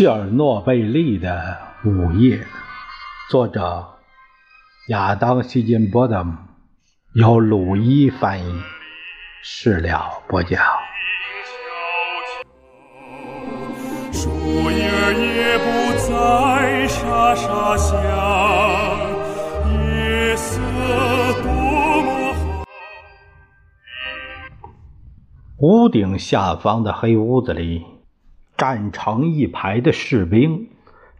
切尔诺贝利的午夜，作者亚当·希金波德姆，由鲁伊翻译，事了播讲。树叶也不再沙沙响，夜色多么好。屋顶下方的黑屋子里。站成一排的士兵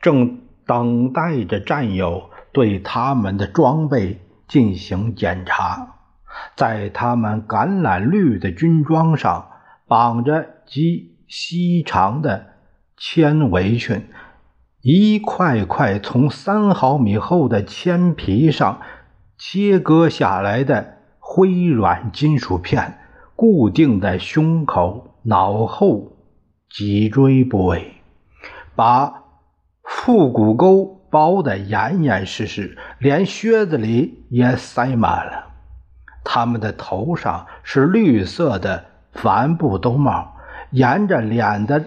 正等待着战友对他们的装备进行检查。在他们橄榄绿的军装上绑着极细长的铅围裙，一块块从三毫米厚的铅皮上切割下来的灰软金属片，固定在胸口、脑后。脊椎部位，把腹股沟包得严严实实，连靴子里也塞满了。他们的头上是绿色的帆布兜帽，沿着脸的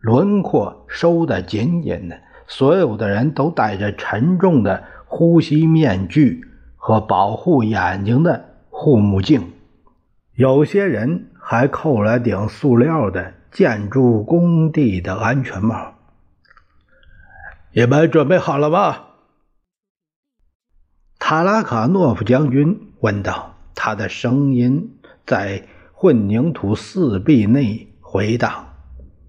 轮廓收得紧紧的。所有的人都戴着沉重的呼吸面具和保护眼睛的护目镜，有些人还扣了顶塑料的。建筑工地的安全帽，你们准备好了吗？塔拉卡诺夫将军问道。他的声音在混凝土四壁内回荡。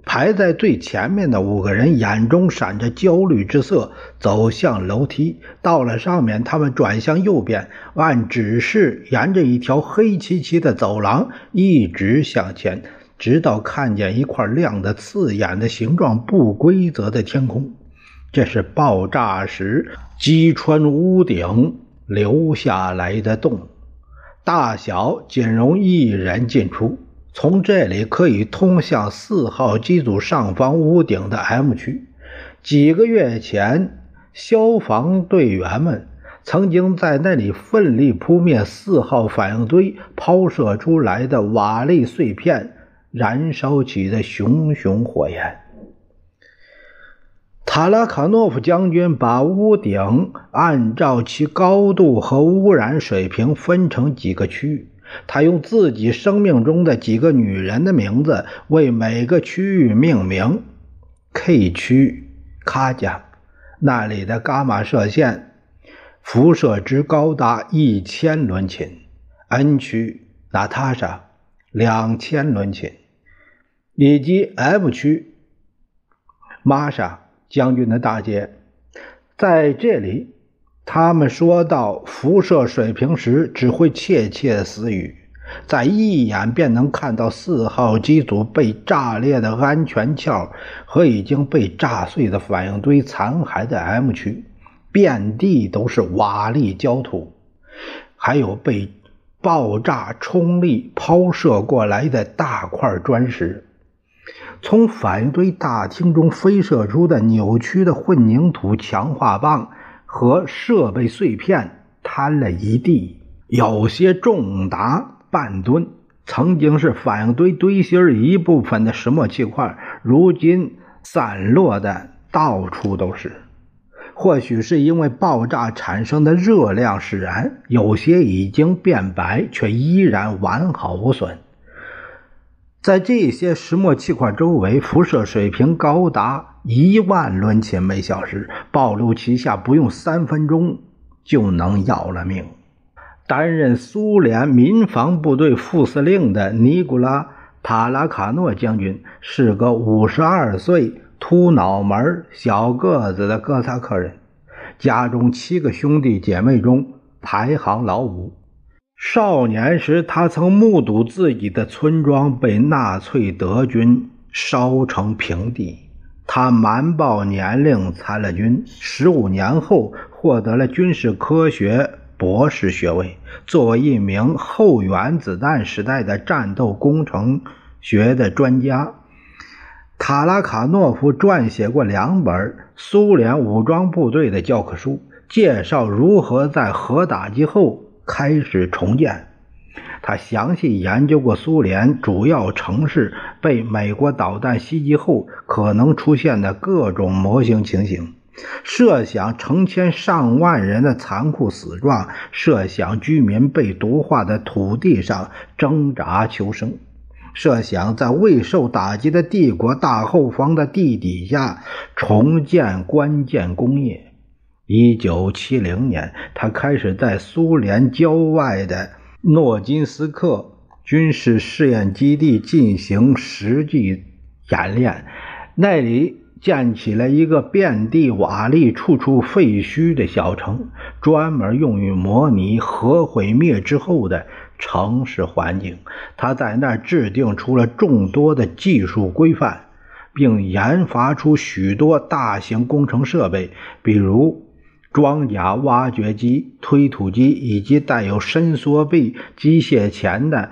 排在最前面的五个人眼中闪着焦虑之色，走向楼梯。到了上面，他们转向右边，按指示沿着一条黑漆漆的走廊一直向前。直到看见一块亮得刺眼的、形状不规则的天空，这是爆炸时击穿屋顶留下来的洞，大小仅容一人进出。从这里可以通向四号机组上方屋顶的 M 区。几个月前，消防队员们曾经在那里奋力扑灭四号反应堆抛射出来的瓦砾碎片。燃烧起的熊熊火焰。塔拉卡诺夫将军把屋顶按照其高度和污染水平分成几个区域。他用自己生命中的几个女人的名字为每个区域命名：K 区卡加，那里的伽马射线辐射值高达一千伦琴；N 区娜塔莎。两千伦琴，以及 F 区玛莎将军的大街，在这里，他们说到辐射水平时只会窃窃私语。在一眼便能看到四号机组被炸裂的安全壳和已经被炸碎的反应堆残骸的 M 区，遍地都是瓦砾焦土，还有被。爆炸冲力抛射过来的大块砖石，从反应堆大厅中飞射出的扭曲的混凝土强化棒和设备碎片摊了一地，有些重达半吨，曾经是反应堆堆芯一部分的石墨气块，如今散落的到处都是。或许是因为爆炸产生的热量使然，有些已经变白，却依然完好无损。在这些石墨气块周围，辐射水平高达一万伦琴每小时，暴露其下不用三分钟就能要了命。担任苏联民防部队副司令的尼古拉·塔拉卡诺将军是个五十二岁。秃脑门、小个子的哥萨克人，家中七个兄弟姐妹中排行老五。少年时，他曾目睹自己的村庄被纳粹德军烧成平地。他瞒报年龄参了军，十五年后获得了军事科学博士学位。作为一名后原子弹时代的战斗工程学的专家。塔拉卡诺夫撰写过两本苏联武装部队的教科书，介绍如何在核打击后开始重建。他。详细研究过苏联主要城市被美国导弹袭击后可能出现的各种模型情形，设想成千上万人的残酷死状，设想居民被毒化的土地上挣扎求生，设想在未受打击的帝国大后方的地底下重建关键工业。一九七零年，他开始在苏联郊外的诺金斯克军事试验基地进行实际演练。那里建起了一个遍地瓦砾、处处废墟的小城，专门用于模拟核毁灭之后的城市环境。他在那儿制定出了众多的技术规范，并研发出许多大型工程设备，比如。装甲挖掘机、推土机以及带有伸缩臂机械钳的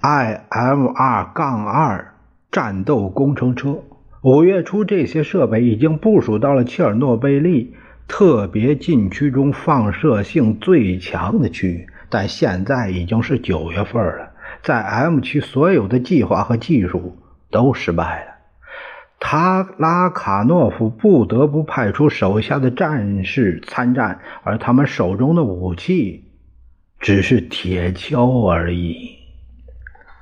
IMR-2 战斗工程车。五月初，这些设备已经部署到了切尔诺贝利特别禁区中放射性最强的区域，但现在已经是九月份了，在 M 区所有的计划和技术都失败了。塔拉卡诺夫不得不派出手下的战士参战，而他们手中的武器只是铁锹而已。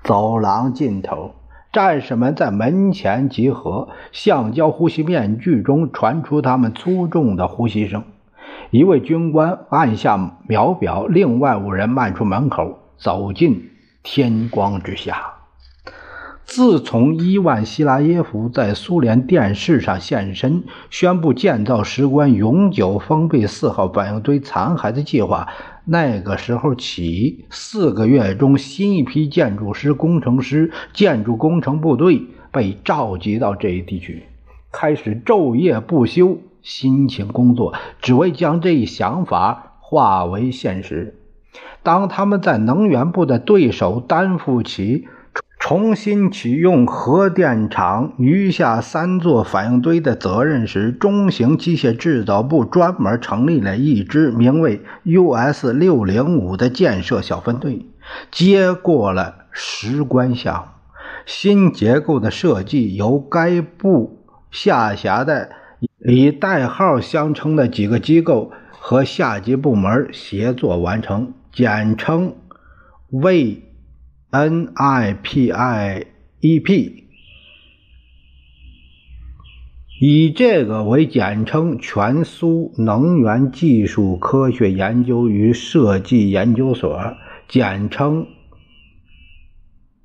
走廊尽头，战士们在门前集合，橡胶呼吸面具中传出他们粗重的呼吸声。一位军官按下秒表，另外五人迈出门口，走进天光之下。自从伊万·希拉耶夫在苏联电视上现身，宣布建造石棺永久封闭四号反应堆残骸的计划，那个时候起，四个月中，新一批建筑师、工程师、建筑工程部队被召集到这一地区，开始昼夜不休、辛勤工作，只为将这一想法化为现实。当他们在能源部的对手担负起。重新启用核电厂余下三座反应堆的责任时，中型机械制造部专门成立了一支名为 US 六零五的建设小分队，接过了石棺项目。新结构的设计由该部下辖的以代号相称的几个机构和下级部门协作完成，简称为。NIPIEP 以这个为简称，全苏能源技术科学研究与设计研究所，简称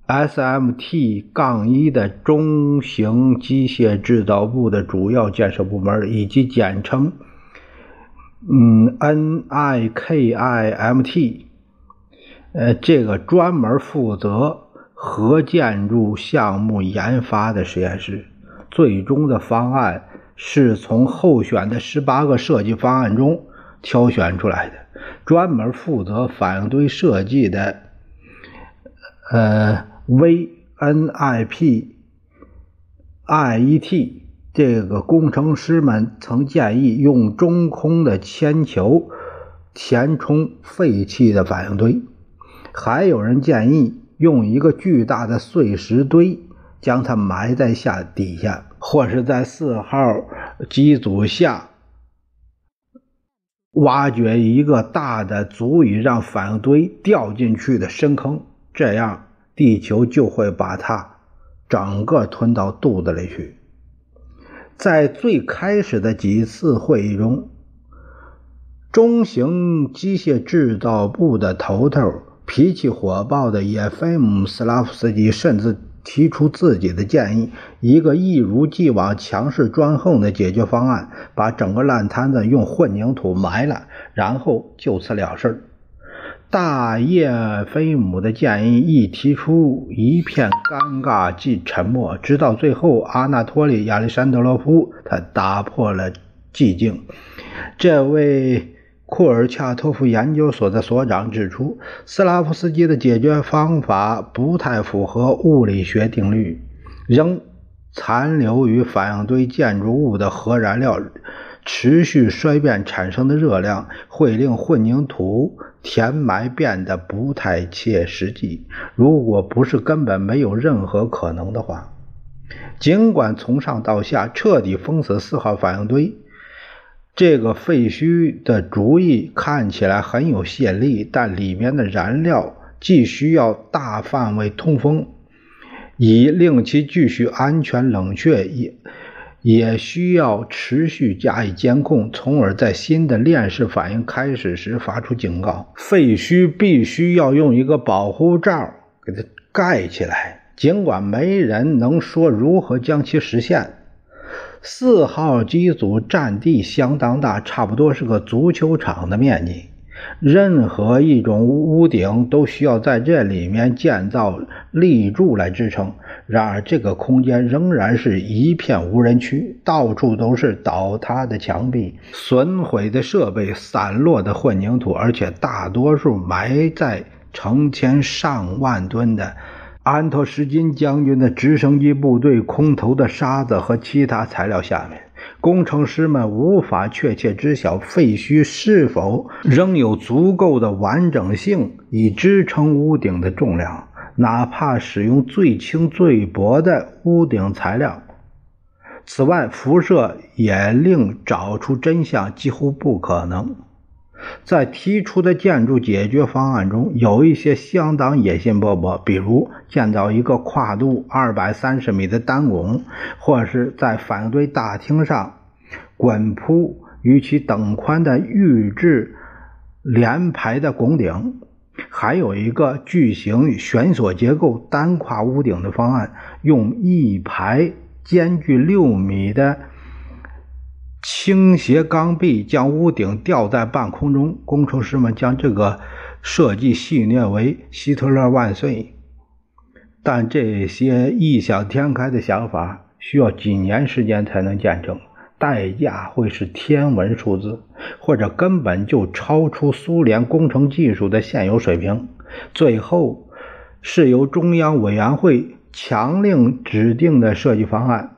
SMT- 杠一的中型机械制造部的主要建设部门，以及简称嗯 NIKIMT。呃，这个专门负责核建筑项目研发的实验室，最终的方案是从候选的十八个设计方案中挑选出来的。专门负责反应堆设计的，呃，VNIP IET 这个工程师们曾建议用中空的铅球填充废弃的反应堆。还有人建议用一个巨大的碎石堆将它埋在下底下，或是在四号机组下挖掘一个大的足以让反应堆掉进去的深坑，这样地球就会把它整个吞到肚子里去。在最开始的几次会议中，中型机械制造部的头头。脾气火爆的叶菲姆斯拉夫斯基甚至提出自己的建议：一个一如既往强势专横的解决方案，把整个烂摊子用混凝土埋了，然后就此了事。大叶菲姆的建议一提出，一片尴尬即沉默，直到最后，阿纳托利亚历山德罗夫他打破了寂静。这位。库尔恰托夫研究所的所长指出，斯拉夫斯基的解决方法不太符合物理学定律。仍残留于反应堆建筑物的核燃料持续衰变产生的热量会令混凝土填埋变得不太切实际。如果不是根本没有任何可能的话，尽管从上到下彻底封死四号反应堆，这个废墟的主意看起来很有吸引力，但里面的燃料既需要大范围通风，以令其继续安全冷却，也。也需要持续加以监控，从而在新的链式反应开始时发出警告。废墟必须要用一个保护罩给它盖起来，尽管没人能说如何将其实现。四号机组占地相当大，差不多是个足球场的面积。任何一种屋顶都需要在这里面建造立柱来支撑。然而，这个空间仍然是一片无人区，到处都是倒塌的墙壁、损毁的设备、散落的混凝土，而且大多数埋在成千上万吨的安托什金将军的直升机部队空投的沙子和其他材料下面。工程师们无法确切知晓废墟是否仍有足够的完整性以支撑屋顶的重量，哪怕使用最轻最薄的屋顶材料。此外，辐射也令找出真相几乎不可能。在提出的建筑解决方案中，有一些相当野心勃勃，比如建造一个跨度二百三十米的单拱，或是在反对大厅上滚铺与其等宽的预制连排的拱顶。还有一个巨型悬索结构单跨屋顶的方案，用一排间距六米的。倾斜钢壁将屋顶吊在半空中，工程师们将这个设计戏谑为“希特勒万岁”。但这些异想天开的想法需要几年时间才能建成，代价会是天文数字，或者根本就超出苏联工程技术的现有水平。最后是由中央委员会强令指定的设计方案。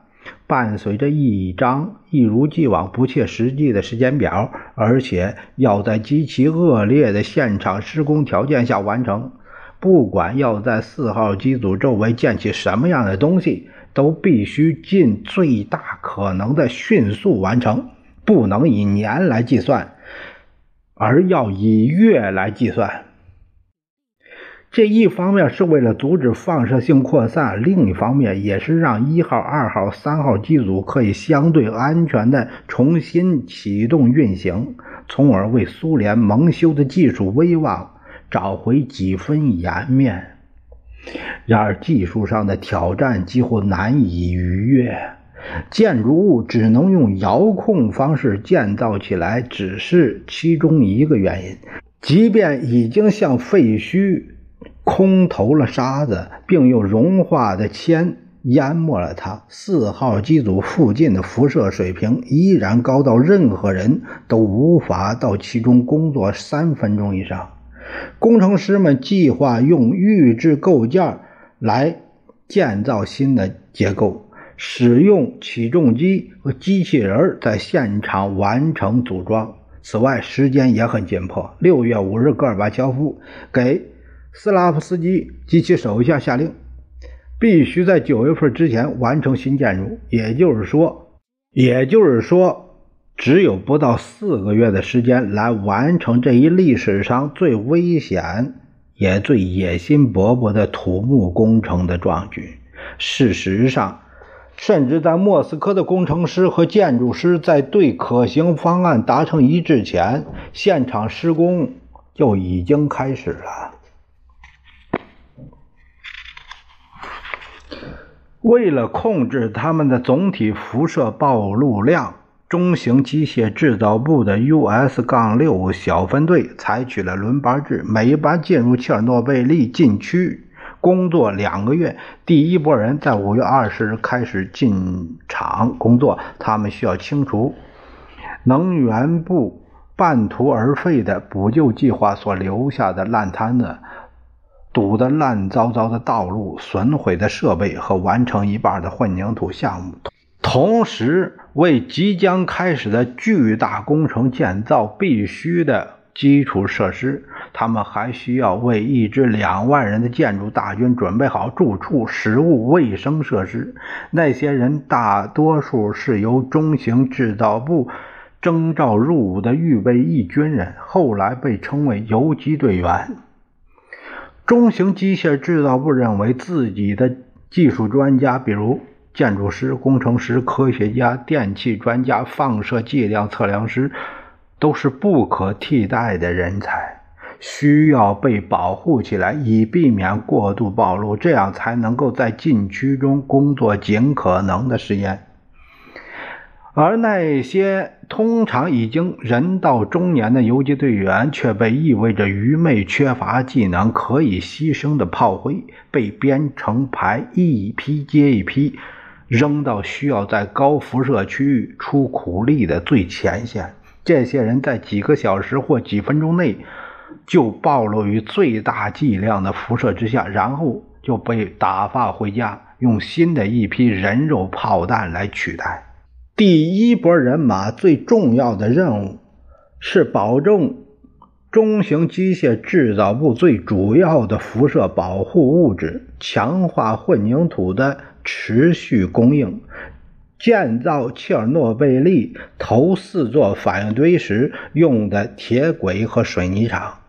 伴随着一张一如既往不切实际的时间表，而且要在极其恶劣的现场施工条件下完成。不管要在四号机组周围建起什么样的东西，都必须尽最大可能的迅速完成，不能以年来计算，而要以月来计算。这一方面是为了阻止放射性扩散，另一方面也是让一号、二号、三号机组可以相对安全地重新启动运行，从而为苏联蒙羞的技术威望找回几分颜面。然而，技术上的挑战几乎难以逾越，建筑物只能用遥控方式建造起来，只是其中一个原因。即便已经向废墟。空投了沙子，并用融化的铅淹没了它。四号机组附近的辐射水平依然高到任何人都无法到其中工作三分钟以上。工程师们计划用预制构件来建造新的结构，使用起重机和机器人在现场完成组装。此外，时间也很紧迫。六月五日，戈尔巴乔夫给。斯拉夫斯基及其手下下令，必须在九月份之前完成新建筑。也就是说，也就是说，只有不到四个月的时间来完成这一历史上最危险也最野心勃勃的土木工程的壮举。事实上，甚至在莫斯科的工程师和建筑师在对可行方案达成一致前，现场施工就已经开始了。为了控制他们的总体辐射暴露量，中型机械制造部的 US 杠6小分队采取了轮班制，每一班进入切尔诺贝利禁区工作两个月。第一波人在5月20日开始进场工作，他们需要清除能源部半途而废的补救计划所留下的烂摊子。堵得烂糟糟的道路、损毁的设备和完成一半的混凝土项目。同时为即将开始的巨大工程建造必须的基础设施。他们还需要为一支两万人的建筑大军准备好住处、食物、卫生设施。那些人大多数是由中型制造部征召入伍的预备役军人，后来被称为游击队员。中型机械制造部认为自己的技术专家，比如建筑师、工程师、科学家、电气专家、放射剂量测量师，都是不可替代的人才。需要被保护起来，以避免过度暴露，这样才能够在禁区中工作尽可能的时间。而那些通常已经人到中年的游击队员，却被意味着愚昧、缺乏技能、可以牺牲的炮灰，被编成排，一批接一批，扔到需要在高辐射区域出苦力的最前线。这些人在几个小时或几分钟内。就暴露于最大剂量的辐射之下，然后就被打发回家，用新的一批人肉炮弹来取代。第一波人马最重要的任务是保证中型机械制造部最主要的辐射保护物质——强化混凝土的持续供应。建造切尔诺贝利头四座反应堆时用的铁轨和水泥厂。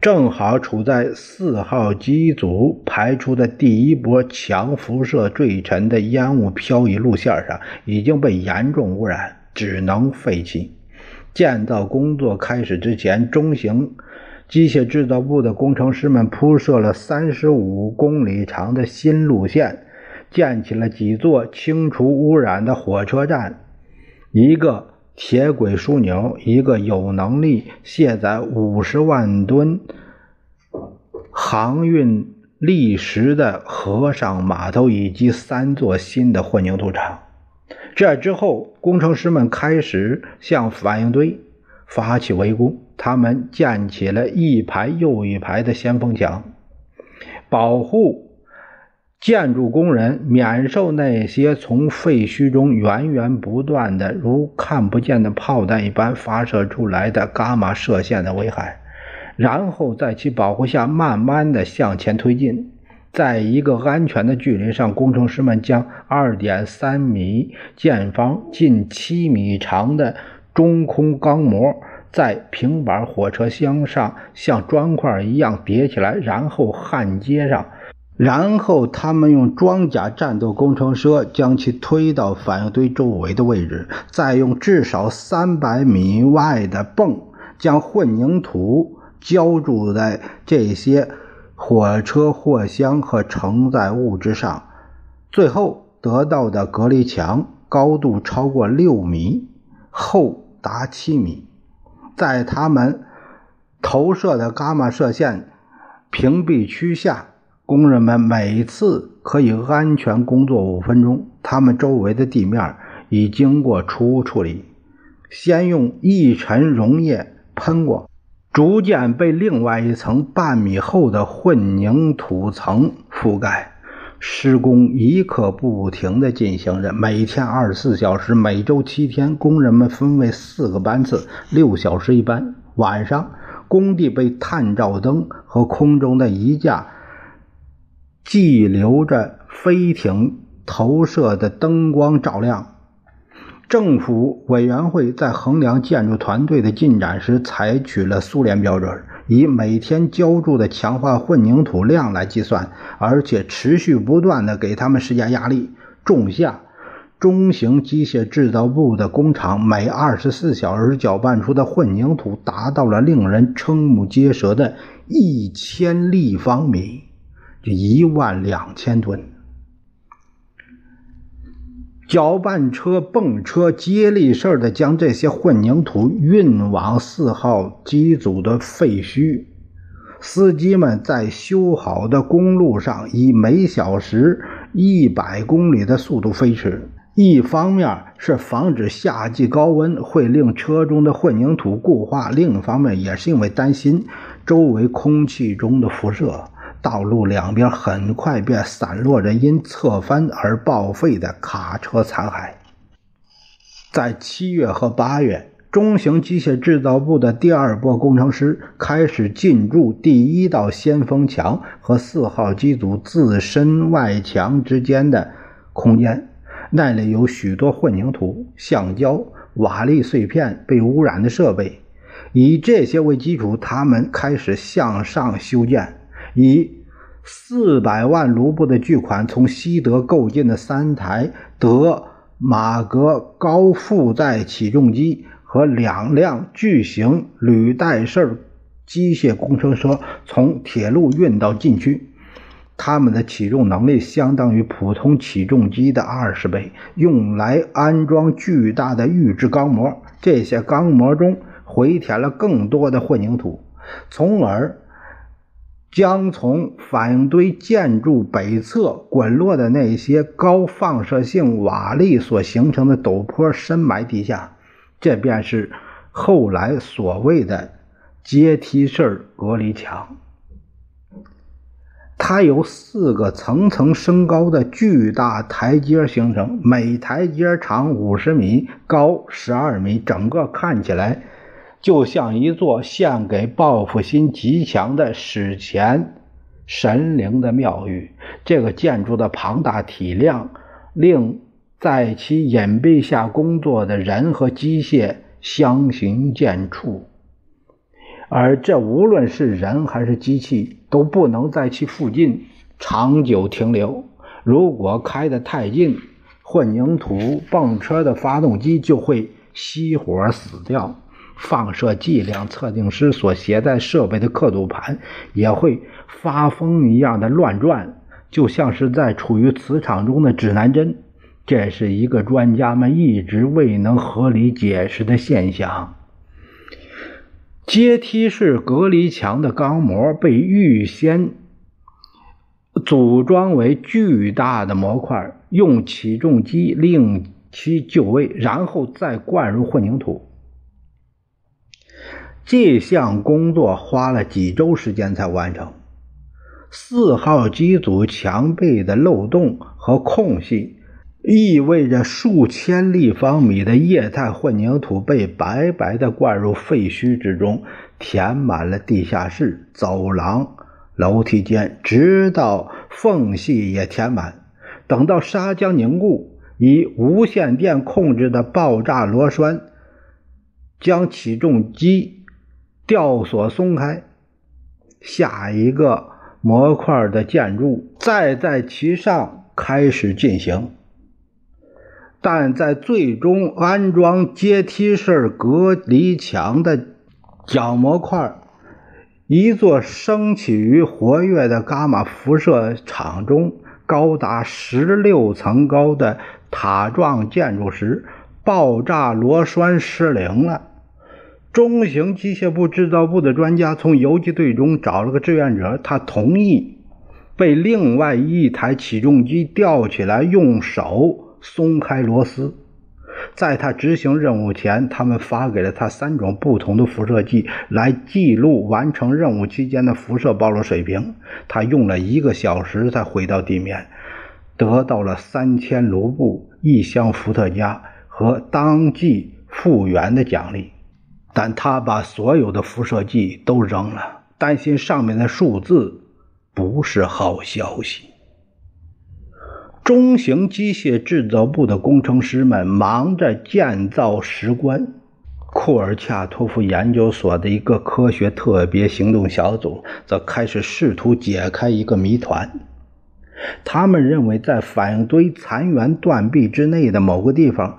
正好处在四号机组排出的第一波强辐射坠尘的烟雾漂移路线上，已经被严重污染，只能废弃。建造工作开始之前，中型机械制造部的工程师们铺设了三十五公里长的新路线，建起了几座清除污染的火车站，一个。铁轨枢纽，一个有能力卸载五十万吨航运砾石的河上码头，以及三座新的混凝土厂。这之后，工程师们开始向反应堆发起围攻，他们建起了一排又一排的先锋墙，保护。建筑工人免受那些从废墟中源源不断的、如看不见的炮弹一般发射出来的伽马射线的危害，然后在其保护下慢慢的向前推进。在一个安全的距离上，工程师们将2.3米见方、近7米长的中空钢模在平板火车厢上像砖块一样叠起来，然后焊接上。然后，他们用装甲战斗工程车将其推到反应堆周围的位置，再用至少三百米外的泵将混凝土浇筑在这些火车货箱和承载物之上。最后得到的隔离墙高度超过六米，厚达七米，在他们投射的伽马射线屏蔽区下。工人们每次可以安全工作五分钟。他们周围的地面已经过除污处理，先用一沉溶液喷过，逐渐被另外一层半米厚的混凝土层覆盖。施工一刻不停地进行着，每天二十四小时，每周七天。工人们分为四个班次，六小时一班。晚上，工地被探照灯和空中的一架。既留着飞艇投射的灯光照亮。政府委员会在衡量建筑团队的进展时，采取了苏联标准，以每天浇筑的强化混凝土量来计算，而且持续不断地给他们施加压力。仲夏，中型机械制造部的工厂每二十四小时搅拌出的混凝土达到了令人瞠目结舌的一千立方米。一万两千吨，搅拌车、泵车接力式的将这些混凝土运往四号机组的废墟。司机们在修好的公路上以每小时一百公里的速度飞驰，一方面是防止夏季高温会令车中的混凝土固化，另一方面也是因为担心周围空气中的辐射。道路两边很快便散落着因侧翻而报废的卡车残骸。在七月和八月，中型机械制造部的第二波工程师开始进驻第一道先锋墙和四号机组自身外墙之间的空间，那里有许多混凝土、橡胶、瓦砾碎片被污染的设备。以这些为基础，他们开始向上修建。以四百万卢布的巨款从西德购进的三台德马格高负载起重机和两辆巨型履带式机械工程车从铁路运到禁区，它们的起重能力相当于普通起重机的二十倍，用来安装巨大的预制钢模。这些钢模中。回填了更多的混凝土，从而将从反应堆建筑北侧滚落的那些高放射性瓦砾所形成的陡坡深埋地下。这便是后来所谓的阶梯式隔离墙。它由四个层层升高的巨大台阶形成，每台阶长五十米，高十二米，整个看起来。就像一座献给报复心极强的史前神灵的庙宇，这个建筑的庞大体量令在其隐蔽下工作的人和机械相形见绌，而这无论是人还是机器都不能在其附近长久停留。如果开得太近，混凝土泵车的发动机就会熄火死掉。放射剂量测定师所携带设备的刻度盘也会发疯一样的乱转，就像是在处于磁场中的指南针。这是一个专家们一直未能合理解释的现象。阶梯式隔离墙的钢模被预先组装为巨大的模块，用起重机令其就位，然后再灌入混凝土。这项工作花了几周时间才完成。四号机组墙壁的漏洞和空隙，意味着数千立方米的液态混凝土被白白地灌入废墟之中，填满了地下室、走廊、楼梯间，直到缝隙也填满。等到砂浆凝固，以无线电控制的爆炸螺栓将起重机。吊索松开，下一个模块的建筑再在其上开始进行，但在最终安装阶梯式隔离墙的角模块，一座升起于活跃的伽马辐射场中、高达十六层高的塔状建筑时，爆炸螺栓失灵了。中型机械部制造部的专家从游击队中找了个志愿者，他同意被另外一台起重机吊起来，用手松开螺丝。在他执行任务前，他们发给了他三种不同的辐射剂来记录完成任务期间的辐射暴露水平。他用了一个小时才回到地面，得到了三千卢布、一箱伏特加和当即复原的奖励。但他把所有的辐射剂都扔了，担心上面的数字不是好消息。中型机械制造部的工程师们忙着建造石棺，库尔恰托夫研究所的一个科学特别行动小组则开始试图解开一个谜团。他们认为，在反应堆残垣断壁之内的某个地方。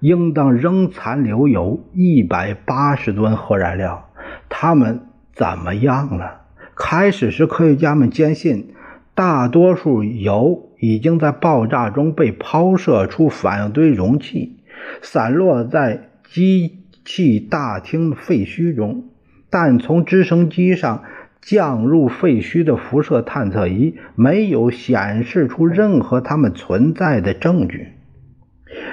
应当仍残留有一百八十吨核燃料，它们怎么样了？开始时，科学家们坚信大多数油已经在爆炸中被抛射出反应堆容器，散落在机器大厅废墟中。但从直升机上降入废墟的辐射探测仪没有显示出任何它们存在的证据。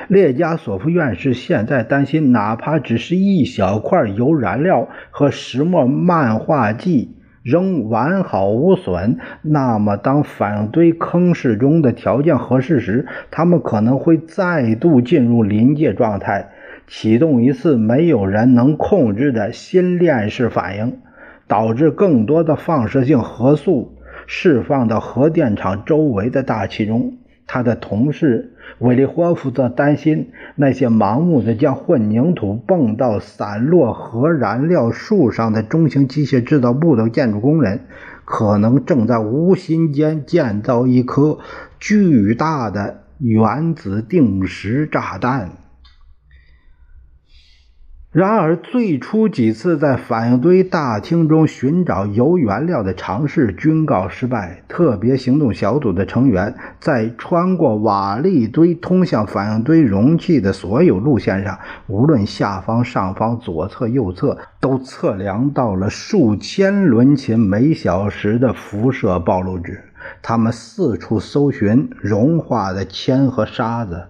列加索夫院士现在担心，哪怕只是一小块铀燃料和石墨漫画剂仍完好无损，那么当反应堆坑室中的条件合适时，他们可能会再度进入临界状态，启动一次没有人能控制的新链式反应，导致更多的放射性核素释放到核电厂周围的大气中。他的同事。韦利霍夫则担心，那些盲目的将混凝土泵到散落核燃料树上的中型机械制造部的建筑工人，可能正在无心间建造一颗巨大的原子定时炸弹。然而，最初几次在反应堆大厅中寻找铀原料的尝试均告失败。特别行动小组的成员在穿过瓦砾堆通向反应堆容器的所有路线上，无论下方、上方、左侧、右侧，都测量到了数千伦琴每小时的辐射暴露值。他们四处搜寻融化的铅和沙子。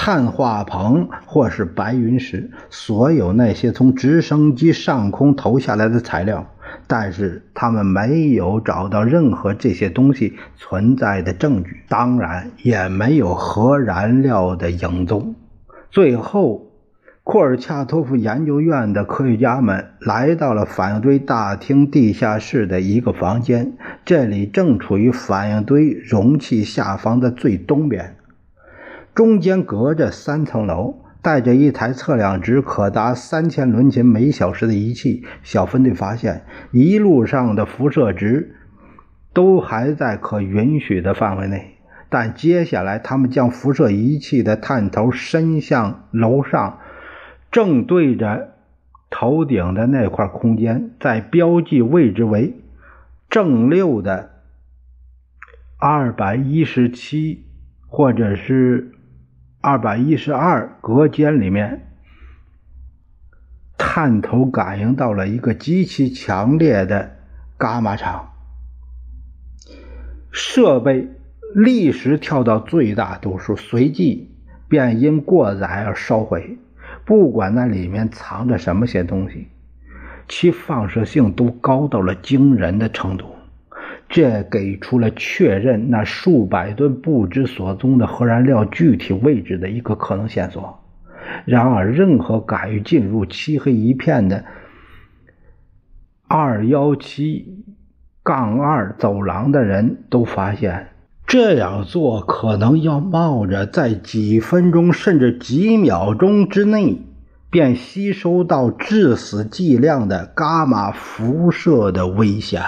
碳化硼或是白云石，所有那些从直升机上空投下来的材料，但是他们没有找到任何这些东西存在的证据，当然也没有核燃料的影踪。最后，库尔恰托夫研究院的科学家们来到了反应堆大厅地下室的一个房间，这里正处于反应堆容器下方的最东边。中间隔着三层楼，带着一台测量值可达三千伦琴每小时的仪器。小分队发现，一路上的辐射值都还在可允许的范围内。但接下来，他们将辐射仪器的探头伸向楼上，正对着头顶的那块空间，在标记位置为正六的二百一十七，或者是。二百一十二隔间里面，探头感应到了一个极其强烈的伽马场，设备立时跳到最大度数，随即便因过载而烧毁。不管那里面藏着什么些东西，其放射性都高到了惊人的程度。这给出了确认那数百吨不知所踪的核燃料具体位置的一个可能线索。然而，任何敢于进入漆黑一片的二幺七杠二走廊的人都发现，这样做可能要冒着在几分钟甚至几秒钟之内便吸收到致死剂量的伽马辐射的危险。